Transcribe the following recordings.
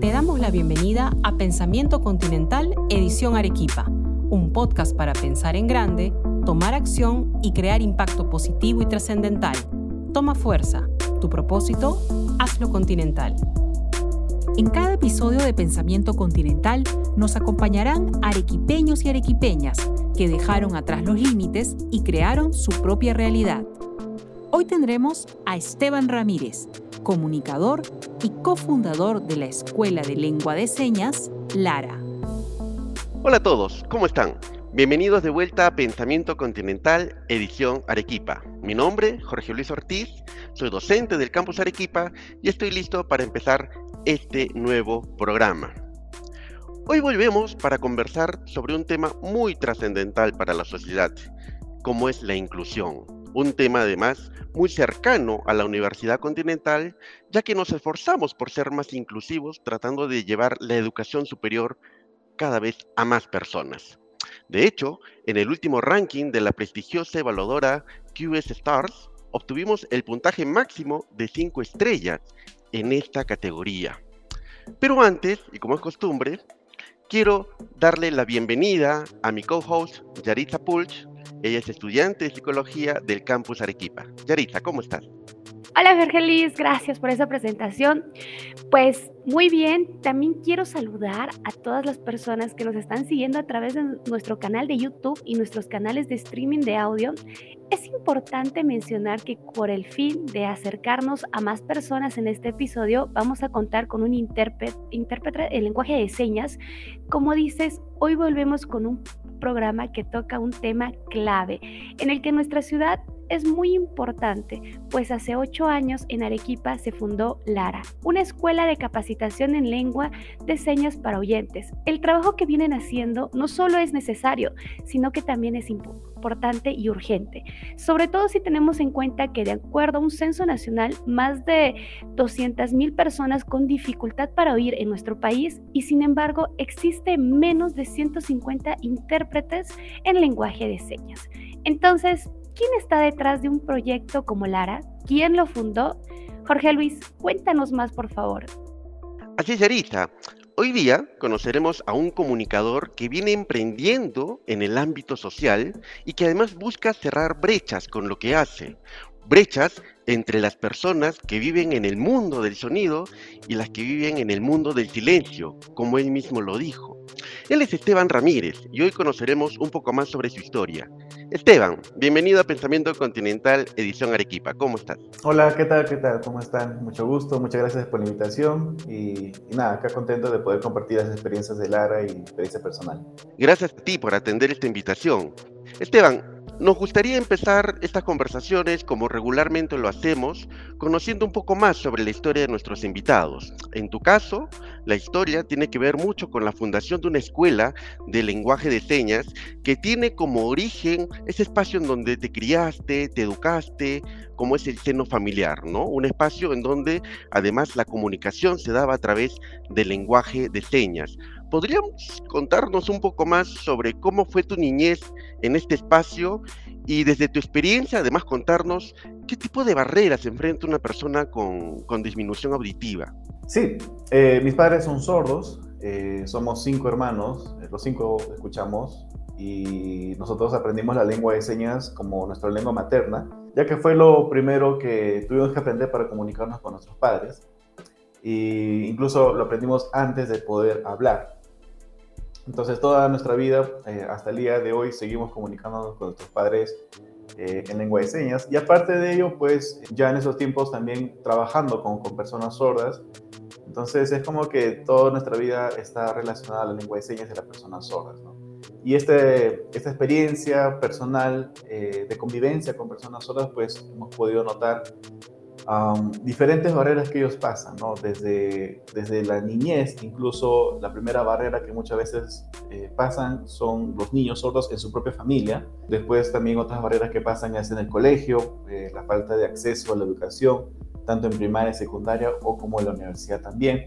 Te damos la bienvenida a Pensamiento Continental, edición Arequipa, un podcast para pensar en grande, tomar acción y crear impacto positivo y trascendental. Toma fuerza. Tu propósito, hazlo continental. En cada episodio de Pensamiento Continental nos acompañarán arequipeños y arequipeñas que dejaron atrás los límites y crearon su propia realidad. Hoy tendremos a Esteban Ramírez, comunicador y cofundador de la Escuela de Lengua de Señas, Lara. Hola a todos, ¿cómo están? Bienvenidos de vuelta a Pensamiento Continental, edición Arequipa. Mi nombre, Jorge Luis Ortiz, soy docente del campus Arequipa y estoy listo para empezar este nuevo programa. Hoy volvemos para conversar sobre un tema muy trascendental para la sociedad, como es la inclusión. Un tema además muy cercano a la Universidad Continental, ya que nos esforzamos por ser más inclusivos tratando de llevar la educación superior cada vez a más personas. De hecho, en el último ranking de la prestigiosa evaluadora QS Stars, obtuvimos el puntaje máximo de 5 estrellas en esta categoría. Pero antes, y como es costumbre, quiero darle la bienvenida a mi co-host Yaritza Pulch. Ella es estudiante de psicología del campus Arequipa. Yaritza, ¿cómo estás? Hola Vergelis, gracias por esa presentación. Pues muy bien, también quiero saludar a todas las personas que nos están siguiendo a través de nuestro canal de YouTube y nuestros canales de streaming de audio. Es importante mencionar que por el fin de acercarnos a más personas en este episodio, vamos a contar con un intérprete, intérprete el lenguaje de señas. Como dices, hoy volvemos con un programa que toca un tema clave en el que nuestra ciudad es muy importante, pues hace ocho años en Arequipa se fundó Lara, una escuela de capacitación en lengua de señas para oyentes. El trabajo que vienen haciendo no solo es necesario, sino que también es importante y urgente, sobre todo si tenemos en cuenta que de acuerdo a un censo nacional, más de 200.000 personas con dificultad para oír en nuestro país y sin embargo existe menos de 150 intérpretes en lenguaje de señas. Entonces, ¿Quién está detrás de un proyecto como Lara? ¿Quién lo fundó? Jorge Luis, cuéntanos más, por favor. Así es, Yarita. Hoy día conoceremos a un comunicador que viene emprendiendo en el ámbito social y que además busca cerrar brechas con lo que hace. Brechas entre las personas que viven en el mundo del sonido y las que viven en el mundo del silencio, como él mismo lo dijo. Él es Esteban Ramírez y hoy conoceremos un poco más sobre su historia. Esteban, bienvenido a Pensamiento Continental, edición Arequipa. ¿Cómo estás? Hola, ¿qué tal? ¿Qué tal? ¿Cómo están? Mucho gusto, muchas gracias por la invitación y, y nada, acá contento de poder compartir las experiencias de Lara y experiencia personal. Gracias a ti por atender esta invitación. Esteban, nos gustaría empezar estas conversaciones, como regularmente lo hacemos, conociendo un poco más sobre la historia de nuestros invitados. En tu caso, la historia tiene que ver mucho con la fundación de una escuela de lenguaje de señas que tiene como origen ese espacio en donde te criaste, te educaste, como es el seno familiar, ¿no? Un espacio en donde además la comunicación se daba a través del lenguaje de señas. ¿Podríamos contarnos un poco más sobre cómo fue tu niñez en este espacio y desde tu experiencia además contarnos qué tipo de barreras enfrenta una persona con, disminución auditiva? Sí, eh, mis padres son sordos, eh, somos cinco hermanos, eh, los cinco escuchamos y nosotros aprendimos la lengua de señas como nuestra lengua materna, ya que fue lo primero que tuvimos que aprender para comunicarnos con nuestros padres. E incluso lo aprendimos antes de poder hablar. Entonces toda nuestra vida, eh, hasta el día de hoy, seguimos comunicándonos con nuestros padres eh, en lengua de señas. Y aparte de ello, pues ya en esos tiempos también trabajando con, con, personas sordas. Entonces es como que toda nuestra vida está relacionada a la lengua de señas de las personas sordas. ¿no? Y este, esta experiencia personal eh, de convivencia con personas sordas, pues hemos podido notar diferentes barreras que ellos pasan, ¿no? Desde, desde la niñez, incluso la primera barrera que muchas veces eh, pasan son los niños sordos en su propia familia. Después también otras barreras que pasan es en el colegio, eh, la falta de acceso a la educación, tanto en primaria secundaria o como en la universidad también.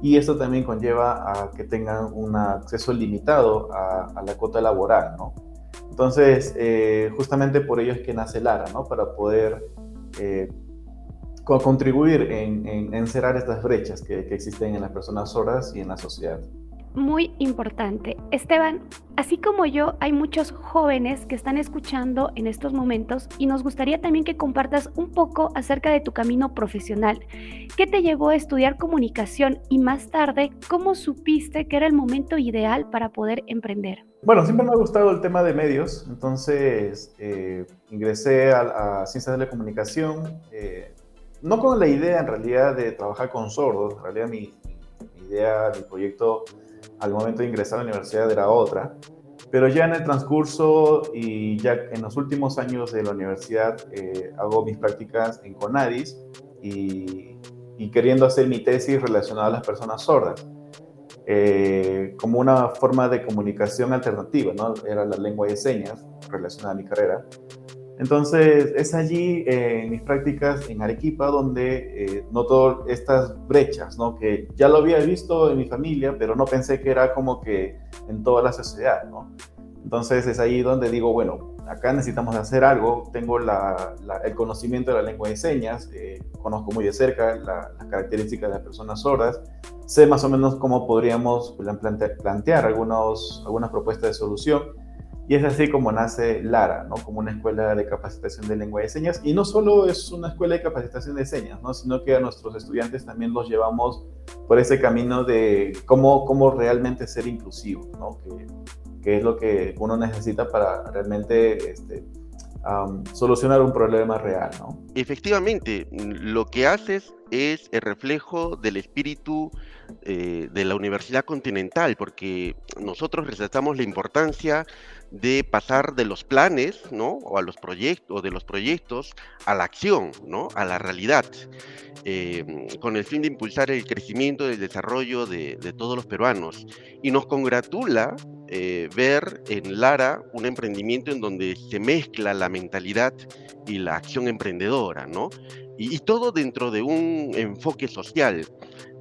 Y esto también conlleva a que tengan un acceso limitado a, a la cuota laboral, ¿no? Entonces, eh, justamente por ello es que nace Lara, ¿no? Para poder eh, contribuir en, en, cerrar estas brechas que, que existen en las personas sordas y en la sociedad muy importante. Esteban, así como yo, hay muchos jóvenes que están escuchando en estos momentos y nos gustaría también que compartas un poco acerca de tu camino profesional. ¿Qué te llevó a estudiar comunicación y más tarde cómo supiste que era el momento ideal para poder emprender? Bueno, siempre me ha gustado el tema de medios, entonces eh, ingresé a, Ciencias de la Comunicación, eh, no con la idea en realidad de trabajar con sordos, en realidad mi, idea, mi proyecto al momento de ingresar a la universidad era otra. Pero ya en el transcurso y ya en los últimos años de la universidad eh, hago mis prácticas en CONADIS y, queriendo hacer mi tesis relacionada a las personas sordas. Eh, como una forma de comunicación alternativa, ¿no? Era la lengua de señas relacionada a mi carrera. Entonces, es allí eh, en mis prácticas en Arequipa donde eh, noto estas brechas, ¿no? Que ya lo había visto en mi familia, pero no pensé que era como que en toda la sociedad, ¿no? Entonces, es ahí donde digo, bueno, acá necesitamos hacer algo. Tengo el conocimiento de la lengua de señas, eh, conozco muy de cerca las características de las personas sordas, sé más o menos cómo podríamos plantear, plantear algunos, algunas propuestas de solución y es así como nace Lara, ¿no? como una escuela de capacitación de lengua de señas. Y no solo es una escuela de capacitación de señas, ¿no? sino que a nuestros estudiantes también los llevamos por ese camino de cómo, cómo realmente ser inclusivo, ¿no? que, que es lo que uno necesita para realmente este, solucionar un problema real. ¿no? Efectivamente, lo que haces es el reflejo del espíritu eh, de la Universidad Continental, porque nosotros resaltamos la importancia de pasar de los planes, ¿no? O a los proyectos, de los proyectos a la acción, ¿no? A la realidad, eh, con el fin de impulsar el crecimiento y el desarrollo de, todos los peruanos. Y nos congratula eh, ver en Lara un emprendimiento en donde se mezcla la mentalidad y la acción emprendedora, ¿no? y todo dentro de un enfoque social.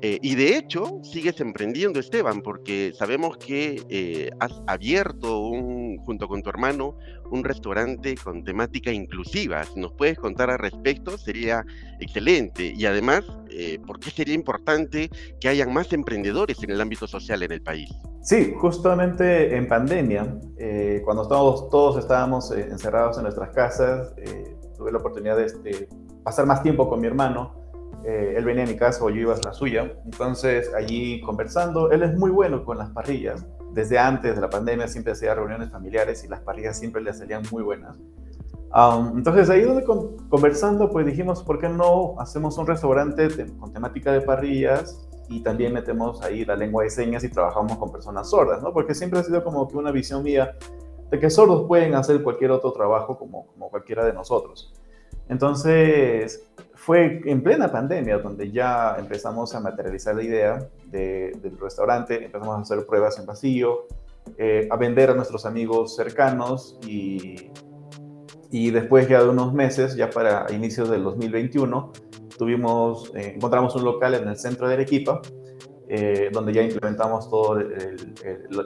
Eh, y de hecho, sigues emprendiendo, Esteban, porque sabemos que eh, has abierto, un, junto con tu hermano, un restaurante con temática inclusiva. Si nos puedes contar al respecto, sería excelente. Y además, eh, ¿por qué sería importante que hayan más emprendedores en el ámbito social en el país? Sí, justamente en pandemia, cuando estábamos, todos estábamos encerrados en nuestras casas, tuve la oportunidad de pasar más tiempo con mi hermano eh, él venía a mi casa o yo iba a la suya. Entonces, allí conversando, él es muy bueno con las parrillas. Desde antes de la pandemia siempre hacía reuniones familiares y las parrillas siempre le salían muy buenas. entonces, ahí donde conversando, pues dijimos, ¿por qué no hacemos un restaurante con temática de parrillas y también metemos ahí la lengua de señas y trabajamos con personas sordas, ¿no? Porque siempre ha sido como que una visión mía de que sordos pueden hacer cualquier otro trabajo como, como cualquiera de nosotros. Entonces, fue en plena pandemia donde ya empezamos a materializar la idea del restaurante, empezamos a hacer pruebas en vacío, eh, a vender a nuestros amigos cercanos y, y después ya de unos meses, ya para inicios del 2021, tuvimos, eh, encontramos un local en el centro de Arequipa eh, donde ya implementamos todo el,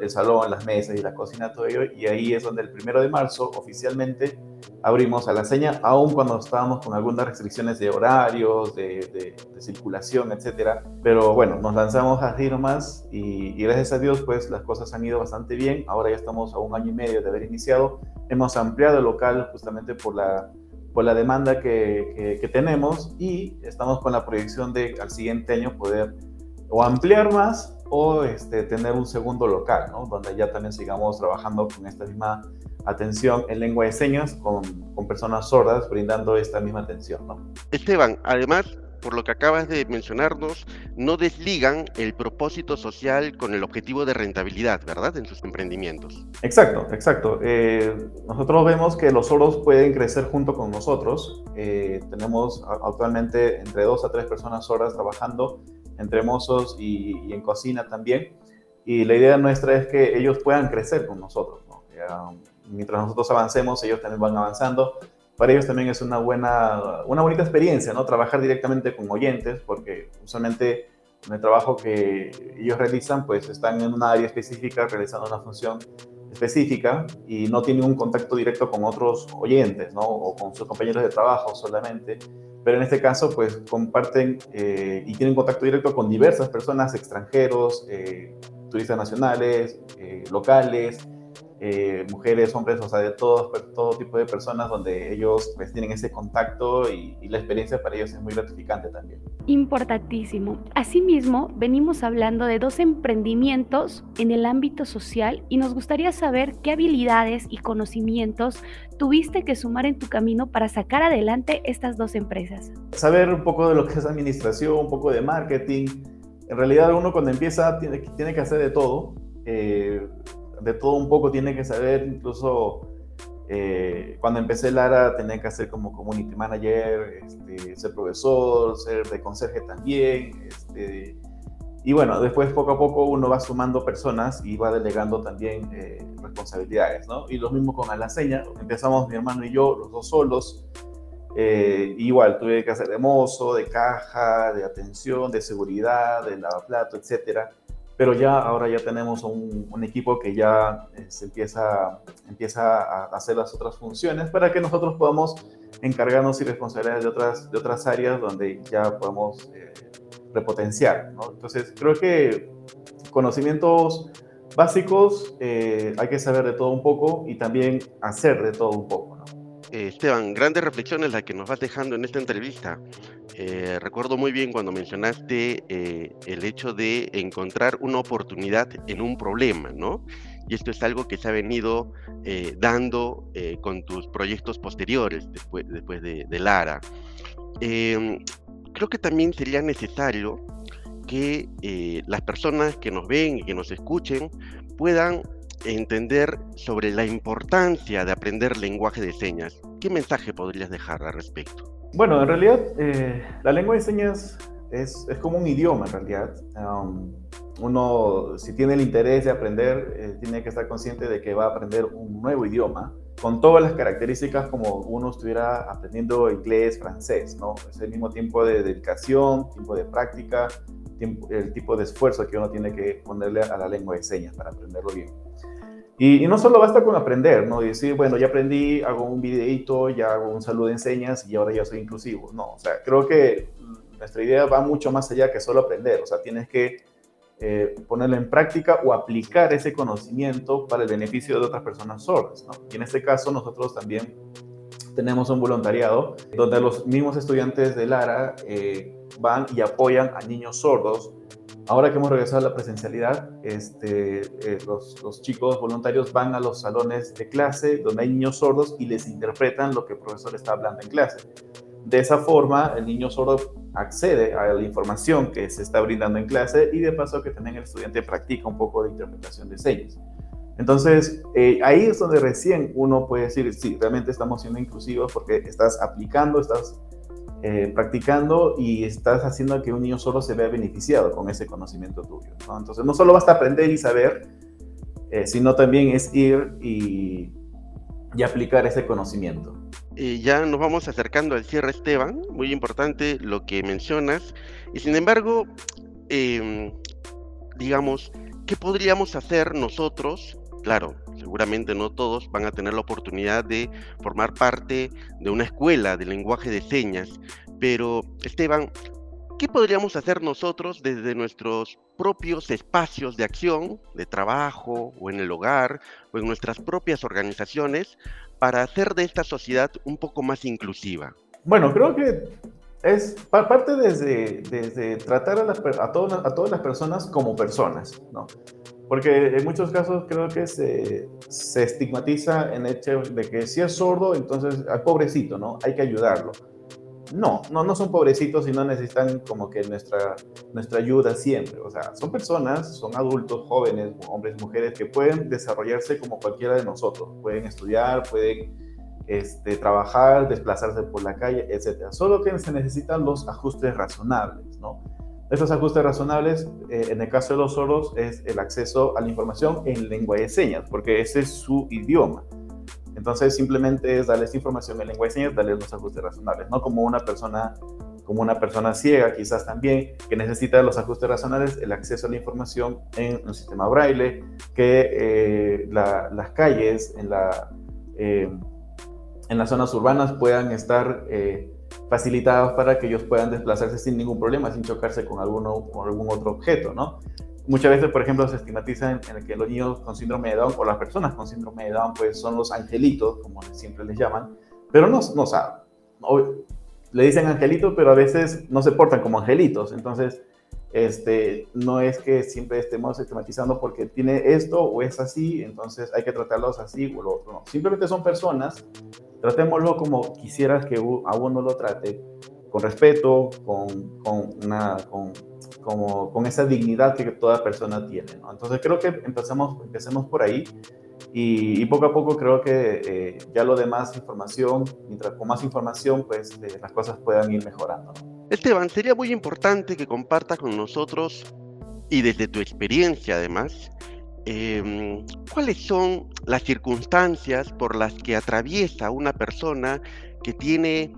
el, salón, las mesas y la cocina, todo ello, y ahí es donde el primero de marzo oficialmente abrimos a la seña, aún cuando estábamos con algunas restricciones de horarios, de, de, circulación, etcétera. Pero bueno, nos lanzamos así nomás y, y gracias a Dios, pues las cosas han ido bastante bien. Ahora ya estamos a un año y medio de haber iniciado. Hemos ampliado el local justamente por la por la demanda que, que, que, tenemos y estamos con la proyección de al siguiente año poder o ampliar más o este, tener un segundo local, ¿no? Donde ya también sigamos trabajando con esta misma atención en lengua de señas con, con personas sordas, brindando esta misma atención, ¿no? Esteban, además, por lo que acabas de mencionarnos, no desligan el propósito social con el objetivo de rentabilidad, ¿verdad? En sus emprendimientos. Exacto, exacto. Eh, nosotros vemos que los sordos pueden crecer junto con nosotros. Eh, tenemos actualmente entre dos a tres personas sordas trabajando entre mozos y, en cocina también. Y la idea nuestra es que ellos puedan crecer con nosotros. mientras nosotros avancemos, ellos también van avanzando. Para ellos también es una buena, una bonita experiencia, ¿no? Trabajar directamente con oyentes, porque usualmente en el trabajo que ellos realizan, pues están en una área específica realizando una función específica y no tiene un contacto directo con otros oyentes, ¿no? O con sus compañeros de trabajo solamente. Pero en este caso, pues comparten eh, y tienen contacto directo con diversas personas, extranjeros, eh, turistas nacionales, eh, locales, eh, mujeres, hombres, o sea, de todo, todo tipo de personas donde ellos pues, tienen ese contacto y, y, la experiencia para ellos es muy gratificante también. Importantísimo. Asimismo, venimos hablando de dos emprendimientos en el ámbito social y nos gustaría saber qué habilidades y conocimientos tuviste que sumar en tu camino para sacar adelante estas dos empresas. Saber un poco de lo que es administración, un poco de marketing. En realidad uno cuando empieza tiene, tiene que hacer de todo. Eh, de todo un poco tiene que saber, incluso eh, cuando empecé Lara tenía que hacer como community manager, este, ser profesor, ser de conserje también. Este, y bueno, después poco a poco uno va sumando personas y va delegando también eh, responsabilidades, ¿no? Y lo mismo con Alaseña, empezamos mi hermano y yo, los dos solos. Eh, igual tuve que hacer de mozo, de caja, de atención, de seguridad, de lavaplato, etcétera pero ya ahora ya tenemos un, equipo que ya se empieza, empieza a hacer las otras funciones para que nosotros podamos encargarnos y responsabilidades de otras, de otras áreas donde ya podemos eh, repotenciar. Entonces, creo que conocimientos básicos eh, hay que saber de todo un poco y también hacer de todo un poco. Eh, Esteban, grandes reflexiones las que nos vas dejando en esta entrevista. Eh, recuerdo muy bien cuando mencionaste eh, el hecho de encontrar una oportunidad en un problema, ¿no? Y esto es algo que se ha venido dando con tus proyectos posteriores después, después de, de Lara. Em, creo que también sería necesario que las personas que nos ven y que nos escuchen puedan entender sobre la importancia de aprender lenguaje de señas. ¿Qué mensaje podrías dejar al respecto? Bueno, en realidad eh, la lengua de señas es, es, como un idioma en realidad. Um, uno, si tiene el interés de aprender, eh, tiene que estar consciente de que va a aprender un nuevo idioma con todas las características como uno estuviera aprendiendo inglés, francés, ¿no? Es el mismo tiempo de dedicación, tiempo de práctica, tiempo, el tipo de esfuerzo que uno tiene que ponerle a la lengua de señas para aprenderlo bien. Y, y, no solo basta con aprender, ¿no? Y decir, bueno, ya aprendí, hago un videito, ya hago un saludo en señas y ahora ya soy inclusivo. No, o sea, creo que nuestra idea va mucho más allá que solo aprender. O sea, tienes que eh, ponerlo en práctica o aplicar ese conocimiento para el beneficio de otras personas sordas, ¿no? Y en este caso nosotros también tenemos un voluntariado donde los mismos estudiantes de Lara eh, van y apoyan a niños sordos Ahora que hemos regresado a la presencialidad, este, eh, los, chicos voluntarios van a los salones de clase donde hay niños sordos y les interpretan lo que el profesor está hablando en clase. De esa forma, el niño sordo accede a la información que se está brindando en clase y de paso que también el estudiante practica un poco de interpretación de señas. Entonces, eh, ahí es donde recién uno puede decir, sí, realmente estamos siendo inclusivos porque estás aplicando, estás eh, practicando y estás haciendo que un niño solo se vea beneficiado con ese conocimiento tuyo. ¿no? Entonces, no solo basta aprender y saber, eh, sino también es ir y, aplicar ese conocimiento. Eh, ya nos vamos acercando al cierre, Esteban. Muy importante lo que mencionas. Y sin embargo, eh, digamos, ¿qué podríamos hacer nosotros Claro, seguramente no todos van a tener la oportunidad de formar parte de una escuela de lenguaje de señas, pero Esteban, ¿qué podríamos hacer nosotros desde nuestros propios espacios de acción, de trabajo o en el hogar o en nuestras propias organizaciones para hacer de esta sociedad un poco más inclusiva? Bueno, creo que es parte desde, desde tratar a, a todas las personas como personas, ¿no? Porque en muchos casos creo que se, se estigmatiza en el hecho de que si es sordo, entonces al pobrecito, ¿no? Hay que ayudarlo. No, no, no son pobrecitos y no necesitan como que nuestra, nuestra ayuda siempre. O sea, son personas, son adultos, jóvenes, hombres, mujeres que pueden desarrollarse como cualquiera de nosotros. Pueden estudiar, pueden este, trabajar, desplazarse por la calle, etc. Solo que se necesitan los ajustes razonables, ¿no? Estos ajustes razonables, eh, en el caso de los sordos, es el acceso a la información en lengua de señas, porque ese es su idioma. Entonces, simplemente es darles información en lengua de señas, darles los ajustes razonables, no como una persona como una persona ciega quizás también, que necesita los ajustes razonables, el acceso a la información en un sistema braille, que eh, las calles en, la, eh, en las zonas urbanas puedan estar eh, facilitadas para que ellos puedan desplazarse sin ningún problema, sin chocarse con, alguno, con algún otro objeto, ¿no? Muchas veces, por ejemplo, se estigmatiza en, que los niños con síndrome de Down o las personas con síndrome de Down, pues son los angelitos, como siempre les llaman, pero no, no saben le dicen angelitos, pero a veces no se portan como angelitos. Entonces, este, no es que siempre estemos sistematizando porque tiene esto o es así, entonces hay que tratarlos así o lo otro. No. Simplemente son personas, tratémoslo como quisieras que a uno lo trate, con respeto, con, con, una, con, como, con esa dignidad que toda persona tiene. ¿no? Entonces creo que empecemos por ahí y, poco a poco creo que eh, ya lo demás información, mientras con más información, pues eh, las cosas puedan ir mejorando. Esteban, sería muy importante que compartas con nosotros y desde tu experiencia además, em, cuáles son las circunstancias por las que atraviesa una persona que tiene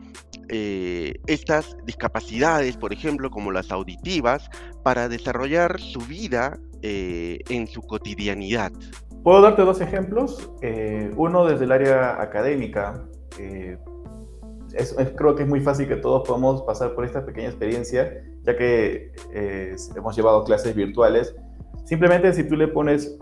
eh, estas discapacidades, por ejemplo, como las auditivas, para desarrollar su vida en su cotidianidad. Puedo darte dos ejemplos. Eh, uno desde el área académica. Eh, es, creo que es muy fácil que todos podamos pasar por esta pequeña experiencia, ya que eh, hemos llevado clases virtuales. Simplemente si tú le pones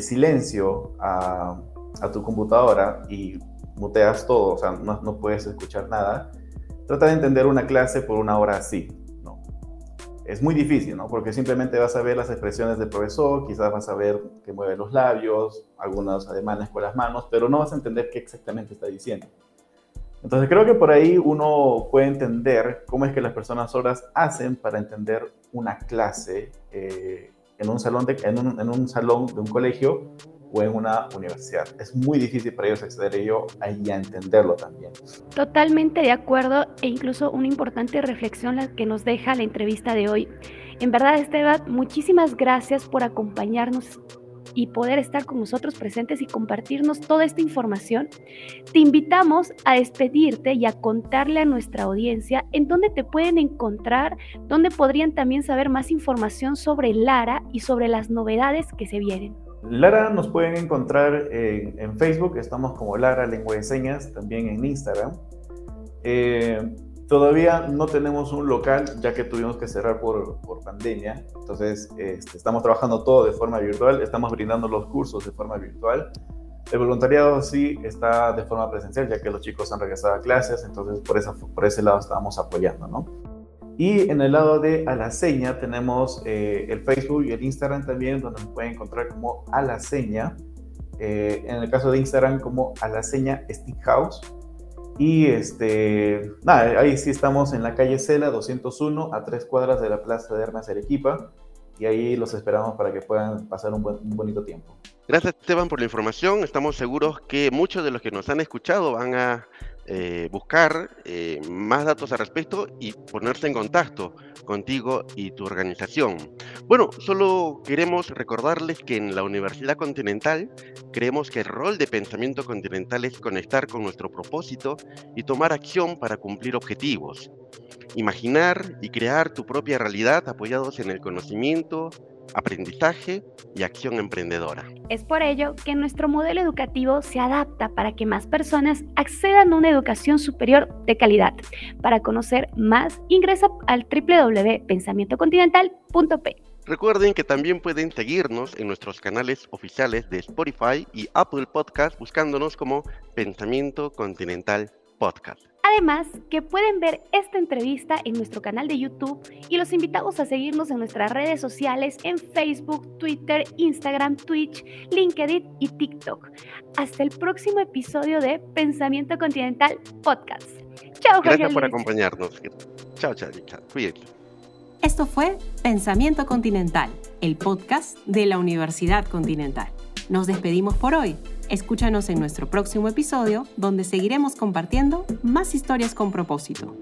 silencio a, a, tu computadora y muteas todo, o sea, no, no puedes escuchar nada, trata de entender una clase por una hora así es muy difícil, ¿no? Porque simplemente vas a ver las expresiones del profesor, quizás vas a ver que mueve los labios, algunos ademanes con las manos, pero no vas a entender qué exactamente está diciendo. Entonces creo que por ahí uno puede entender cómo es que las personas sordas hacen para entender una clase eh, en, un salón de, en, un, en un salón de un colegio o en una universidad. Es muy difícil para ellos acceder a ello y a entenderlo también. Totalmente de acuerdo e incluso una importante reflexión la que nos deja la entrevista de hoy. En verdad, Esteban, muchísimas gracias por acompañarnos y poder estar con nosotros presentes y compartirnos toda esta información. Te invitamos a despedirte y a contarle a nuestra audiencia en dónde te pueden encontrar, dónde podrían también saber más información sobre Lara y sobre las novedades que se vienen. Lara nos pueden encontrar en, Facebook, estamos como Lara Lengua de Señas, también en Instagram. Eh, todavía no tenemos un local, ya que tuvimos que cerrar por, pandemia, entonces este, estamos trabajando todo de forma virtual, estamos brindando los cursos de forma virtual. El voluntariado sí está de forma presencial, ya que los chicos han regresado a clases, entonces por, esa, por ese lado estamos apoyando, ¿no? Y en el lado de Alaseña tenemos eh, el Facebook y el Instagram también, donde nos pueden encontrar como Alaseña. Eh, en el caso de Instagram como Alaseña Stick House. Y este, nada, ahí sí estamos en la calle Cela 201, a tres cuadras de la Plaza de Armas Arequipa. Y ahí los esperamos para que puedan pasar un, un bonito tiempo. Gracias Esteban por la información. Estamos seguros que muchos de los que nos han escuchado van a eh, buscar eh, más datos al respecto y ponerse en contacto contigo y tu organización. Bueno, solo queremos recordarles que en la Universidad Continental creemos que el rol de pensamiento continental es conectar con nuestro propósito y tomar acción para cumplir objetivos. Imaginar y crear tu propia realidad apoyados en el conocimiento, aprendizaje y acción emprendedora. Es por ello que nuestro modelo educativo se adapta para que más personas accedan a una educación superior de calidad. Para conocer más, ingresa al www.pensamientocontinental.p. Recuerden que también pueden seguirnos en nuestros canales oficiales de Spotify y Apple Podcast buscándonos como Pensamiento Continental Podcast. Además, que pueden ver esta entrevista en nuestro canal de YouTube y los invitamos a seguirnos en nuestras redes sociales en Facebook, Twitter, Instagram, Twitch, LinkedIn y TikTok. Hasta el próximo episodio de Pensamiento Continental Podcast. Chao, Jorge Gracias por acompañarnos. Chao, chao, chao. Esto fue Pensamiento Continental, el podcast de la Universidad Continental. Nos despedimos por hoy. Escúchanos en nuestro próximo episodio donde seguiremos compartiendo más historias con propósito.